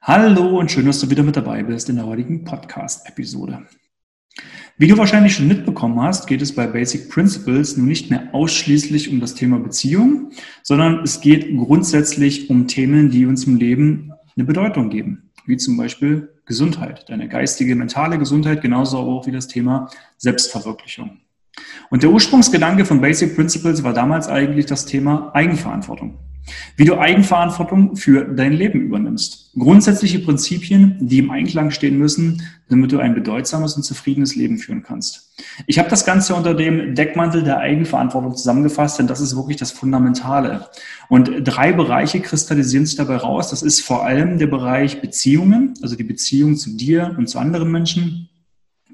Hallo und schön, dass du wieder mit dabei bist in der heutigen Podcast-Episode. Wie du wahrscheinlich schon mitbekommen hast, geht es bei Basic Principles nun nicht mehr ausschließlich um das Thema Beziehung, sondern es geht grundsätzlich um Themen, die uns im Leben eine Bedeutung geben, wie zum Beispiel Gesundheit, deine geistige, mentale Gesundheit, genauso auch wie das Thema Selbstverwirklichung. Und der Ursprungsgedanke von Basic Principles war damals eigentlich das Thema Eigenverantwortung. Wie du Eigenverantwortung für dein Leben übernimmst. Grundsätzliche Prinzipien, die im Einklang stehen müssen, damit du ein bedeutsames und zufriedenes Leben führen kannst. Ich habe das Ganze unter dem Deckmantel der Eigenverantwortung zusammengefasst, denn das ist wirklich das Fundamentale. Und drei Bereiche kristallisieren sich dabei raus. Das ist vor allem der Bereich Beziehungen, also die Beziehung zu dir und zu anderen Menschen.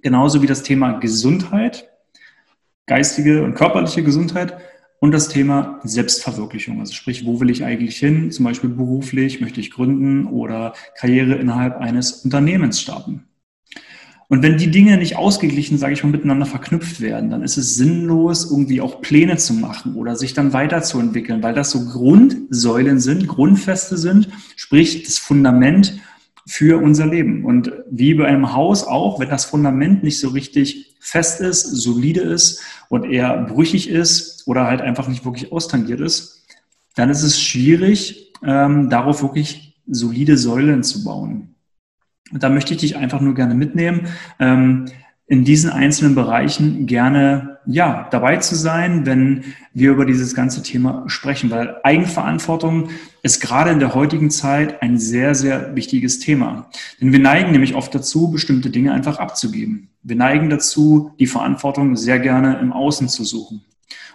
Genauso wie das Thema Gesundheit, geistige und körperliche Gesundheit und das Thema Selbstverwirklichung. Also sprich, wo will ich eigentlich hin? Zum Beispiel beruflich, möchte ich gründen oder Karriere innerhalb eines Unternehmens starten. Und wenn die Dinge nicht ausgeglichen, sage ich mal, miteinander verknüpft werden, dann ist es sinnlos, irgendwie auch Pläne zu machen oder sich dann weiterzuentwickeln, weil das so Grundsäulen sind, Grundfeste sind, sprich das Fundament für unser Leben. Und wie bei einem Haus auch, wenn das Fundament nicht so richtig fest ist, solide ist und eher brüchig ist oder halt einfach nicht wirklich austangiert ist, dann ist es schwierig, ähm, darauf wirklich solide Säulen zu bauen. Und da möchte ich dich einfach nur gerne mitnehmen. Ähm, in diesen einzelnen Bereichen gerne ja dabei zu sein, wenn wir über dieses ganze Thema sprechen, weil Eigenverantwortung ist gerade in der heutigen Zeit ein sehr sehr wichtiges Thema, denn wir neigen nämlich oft dazu, bestimmte Dinge einfach abzugeben. Wir neigen dazu, die Verantwortung sehr gerne im Außen zu suchen.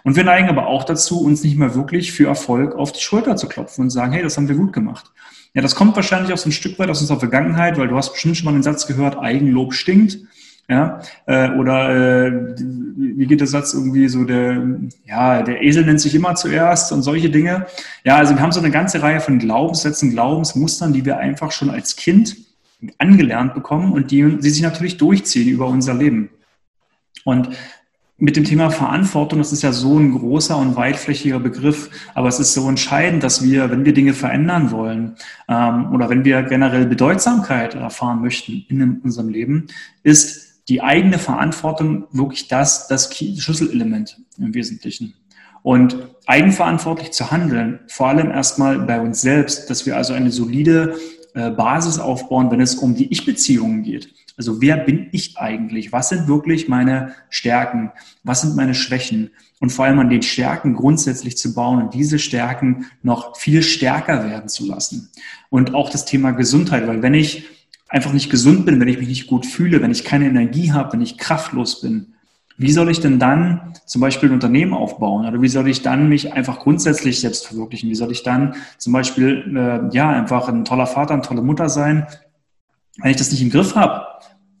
Und wir neigen aber auch dazu, uns nicht mehr wirklich für Erfolg auf die Schulter zu klopfen und sagen, hey, das haben wir gut gemacht. Ja, das kommt wahrscheinlich auch so ein Stück weit aus unserer Vergangenheit, weil du hast bestimmt schon mal den Satz gehört, Eigenlob stinkt. Ja, äh, oder äh, wie geht der Satz irgendwie so, der, ja, der Esel nennt sich immer zuerst und solche Dinge. Ja, also wir haben so eine ganze Reihe von Glaubenssätzen, Glaubensmustern, die wir einfach schon als Kind angelernt bekommen und die, die sich natürlich durchziehen über unser Leben. Und mit dem Thema Verantwortung, das ist ja so ein großer und weitflächiger Begriff, aber es ist so entscheidend, dass wir, wenn wir Dinge verändern wollen ähm, oder wenn wir generell Bedeutsamkeit erfahren möchten in unserem Leben, ist die eigene Verantwortung wirklich das, das Schlüsselelement im Wesentlichen. Und eigenverantwortlich zu handeln, vor allem erstmal bei uns selbst, dass wir also eine solide äh, Basis aufbauen, wenn es um die Ich-Beziehungen geht. Also wer bin ich eigentlich? Was sind wirklich meine Stärken? Was sind meine Schwächen? Und vor allem an den Stärken grundsätzlich zu bauen und diese Stärken noch viel stärker werden zu lassen. Und auch das Thema Gesundheit, weil wenn ich einfach nicht gesund bin, wenn ich mich nicht gut fühle, wenn ich keine Energie habe, wenn ich kraftlos bin, wie soll ich denn dann zum Beispiel ein Unternehmen aufbauen? Oder wie soll ich dann mich einfach grundsätzlich selbst verwirklichen? Wie soll ich dann zum Beispiel, äh, ja, einfach ein toller Vater, eine tolle Mutter sein, wenn ich das nicht im Griff habe?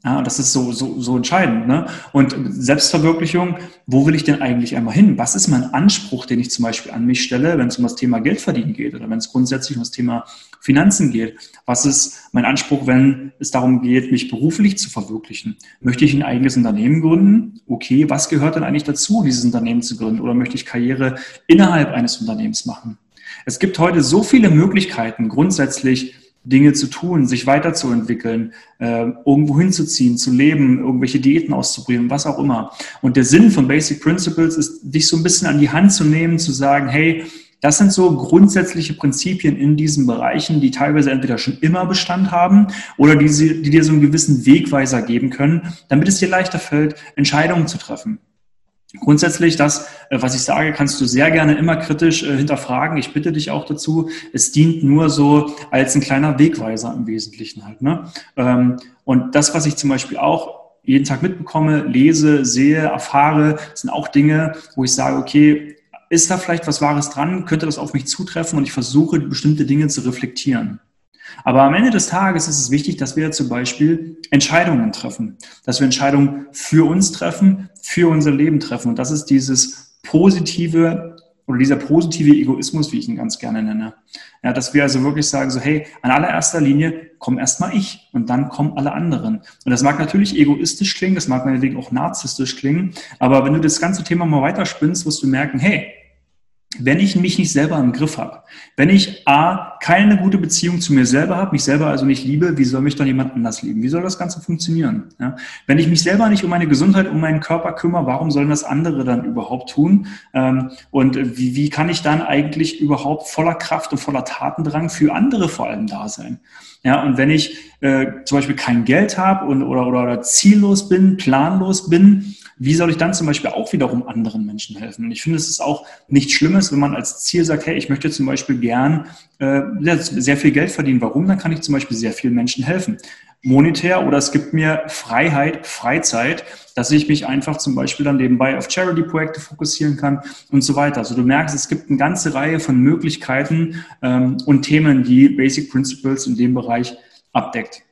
Ja, das ist so, so, so entscheidend. Ne? Und Selbstverwirklichung, wo will ich denn eigentlich einmal hin? Was ist mein Anspruch, den ich zum Beispiel an mich stelle, wenn es um das Thema Geld verdienen geht oder wenn es grundsätzlich um das Thema Finanzen geht? Was ist mein Anspruch, wenn es darum geht, mich beruflich zu verwirklichen? Möchte ich ein eigenes Unternehmen gründen? Okay, was gehört denn eigentlich dazu, dieses Unternehmen zu gründen? Oder möchte ich Karriere innerhalb eines Unternehmens machen? Es gibt heute so viele Möglichkeiten, grundsätzlich Dinge zu tun, sich weiterzuentwickeln, äh, irgendwo hinzuziehen, zu leben, irgendwelche Diäten auszuprobieren, was auch immer. Und der Sinn von Basic Principles ist, dich so ein bisschen an die Hand zu nehmen, zu sagen, hey, das sind so grundsätzliche Prinzipien in diesen Bereichen, die teilweise entweder schon immer Bestand haben oder die, sie, die dir so einen gewissen Wegweiser geben können, damit es dir leichter fällt, Entscheidungen zu treffen. Grundsätzlich, das, äh, was ich sage, kannst du sehr gerne immer kritisch äh, hinterfragen. Ich bitte dich auch dazu. Es dient nur so als ein kleiner Wegweiser im Wesentlichen halt. Ne? Ähm, und das, was ich zum Beispiel auch jeden Tag mitbekomme, lese, sehe, erfahre, sind auch Dinge, wo ich sage, okay, ist da vielleicht was Wahres dran? Könnte das auf mich zutreffen? Und ich versuche, bestimmte Dinge zu reflektieren. Aber am Ende des Tages ist es wichtig, dass wir zum Beispiel Entscheidungen treffen, dass wir Entscheidungen für uns treffen, für unser Leben treffen. Und das ist dieses positive oder dieser positive Egoismus, wie ich ihn ganz gerne nenne. Ja, dass wir also wirklich sagen, so, hey, an allererster Linie komm erstmal ich und dann kommen alle anderen. Und das mag natürlich egoistisch klingen, das mag meinetwegen auch narzisstisch klingen, aber wenn du das ganze Thema mal weiterspinnst, wirst du merken, hey, wenn ich mich nicht selber im Griff habe, wenn ich A, keine gute Beziehung zu mir selber habe, mich selber also nicht liebe, wie soll mich dann jemand anders lieben? Wie soll das Ganze funktionieren? Ja? Wenn ich mich selber nicht um meine Gesundheit, um meinen Körper kümmere, warum sollen das andere dann überhaupt tun? Ähm, und wie, wie kann ich dann eigentlich überhaupt voller Kraft und voller Tatendrang für andere vor allem da sein? Ja, und wenn ich äh, zum Beispiel kein Geld habe und, oder, oder, oder ziellos bin, planlos bin, wie soll ich dann zum Beispiel auch wiederum anderen Menschen helfen? Und ich finde, es ist auch nichts Schlimmes, wenn man als Ziel sagt, hey, ich möchte zum Beispiel gern äh, sehr viel Geld verdienen. Warum? Dann kann ich zum Beispiel sehr vielen Menschen helfen. Monetär oder es gibt mir Freiheit, Freizeit, dass ich mich einfach zum Beispiel dann nebenbei auf Charity-Projekte fokussieren kann und so weiter. Also du merkst, es gibt eine ganze Reihe von Möglichkeiten ähm, und Themen, die Basic Principles in dem Bereich abdeckt.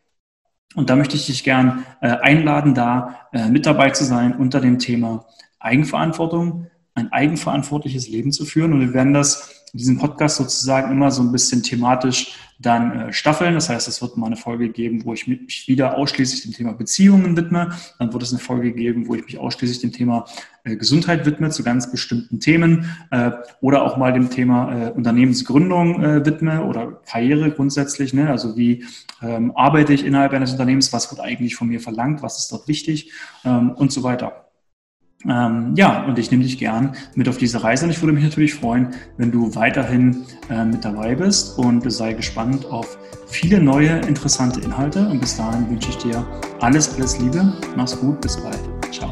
Und da möchte ich dich gern äh, einladen, da äh, mit dabei zu sein unter dem Thema Eigenverantwortung, ein eigenverantwortliches Leben zu führen. Und wir werden das in diesem Podcast sozusagen immer so ein bisschen thematisch dann äh, staffeln. Das heißt, es wird mal eine Folge geben, wo ich mich wieder ausschließlich dem Thema Beziehungen widme. Dann wird es eine Folge geben, wo ich mich ausschließlich dem Thema äh, Gesundheit widme, zu ganz bestimmten Themen. Äh, oder auch mal dem Thema äh, Unternehmensgründung äh, widme oder Karriere grundsätzlich. Ne? Also wie ähm, arbeite ich innerhalb eines Unternehmens, was wird eigentlich von mir verlangt, was ist dort wichtig ähm, und so weiter. Ähm, ja, und ich nehme dich gern mit auf diese Reise und ich würde mich natürlich freuen, wenn du weiterhin äh, mit dabei bist und sei gespannt auf viele neue interessante Inhalte. Und bis dahin wünsche ich dir alles, alles Liebe, mach's gut, bis bald, ciao.